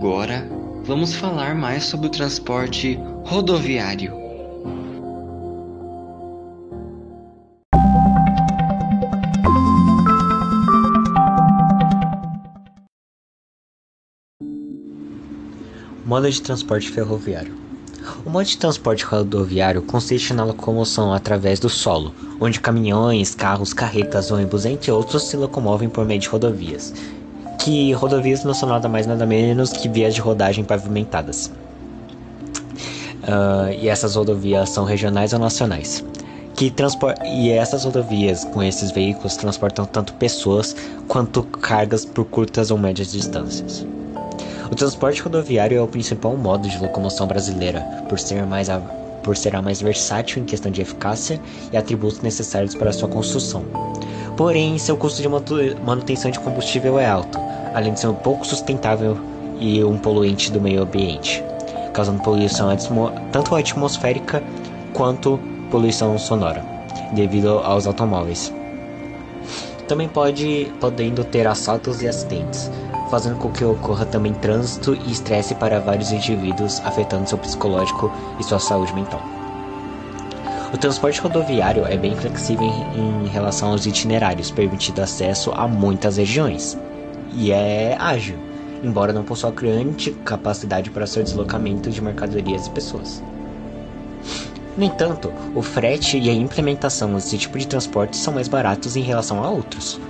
Agora, vamos falar mais sobre o transporte rodoviário. Modo de transporte ferroviário. O modo de transporte rodoviário consiste na locomoção através do solo, onde caminhões, carros, carretas, ônibus, entre outros, se locomovem por meio de rodovias. Que rodovias não são nada mais nada menos que vias de rodagem pavimentadas. Uh, e essas rodovias são regionais ou nacionais. Que e essas rodovias com esses veículos transportam tanto pessoas quanto cargas por curtas ou médias distâncias. O transporte rodoviário é o principal modo de locomoção brasileira, por ser, mais a, por ser a mais versátil em questão de eficácia e atributos necessários para sua construção. Porém, seu custo de manutenção de combustível é alto, além de ser um pouco sustentável e um poluente do meio ambiente, causando poluição tanto atmosférica quanto poluição sonora, devido aos automóveis. Também pode podendo ter assaltos e acidentes, fazendo com que ocorra também trânsito e estresse para vários indivíduos, afetando seu psicológico e sua saúde mental. O transporte rodoviário é bem flexível em, relação aos itinerários, permitindo acesso a muitas regiões, e é ágil, embora não possua grande capacidade para seu deslocamento de mercadorias e pessoas. No entanto, o frete e a implementação desse tipo de transporte são mais baratos em relação a outros,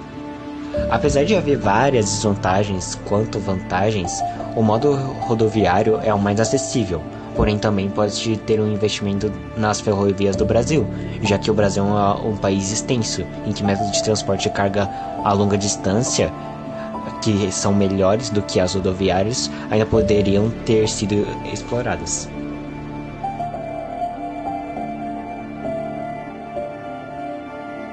Apesar de haver várias desvantagens quanto vantagens, o modo rodoviário é o mais acessível, porém também pode ter um investimento nas ferrovias do Brasil, já que o Brasil é um país extenso, em que métodos de transporte de carga a longa distância, que são melhores do que as rodoviárias, ainda poderiam ter sido exploradas.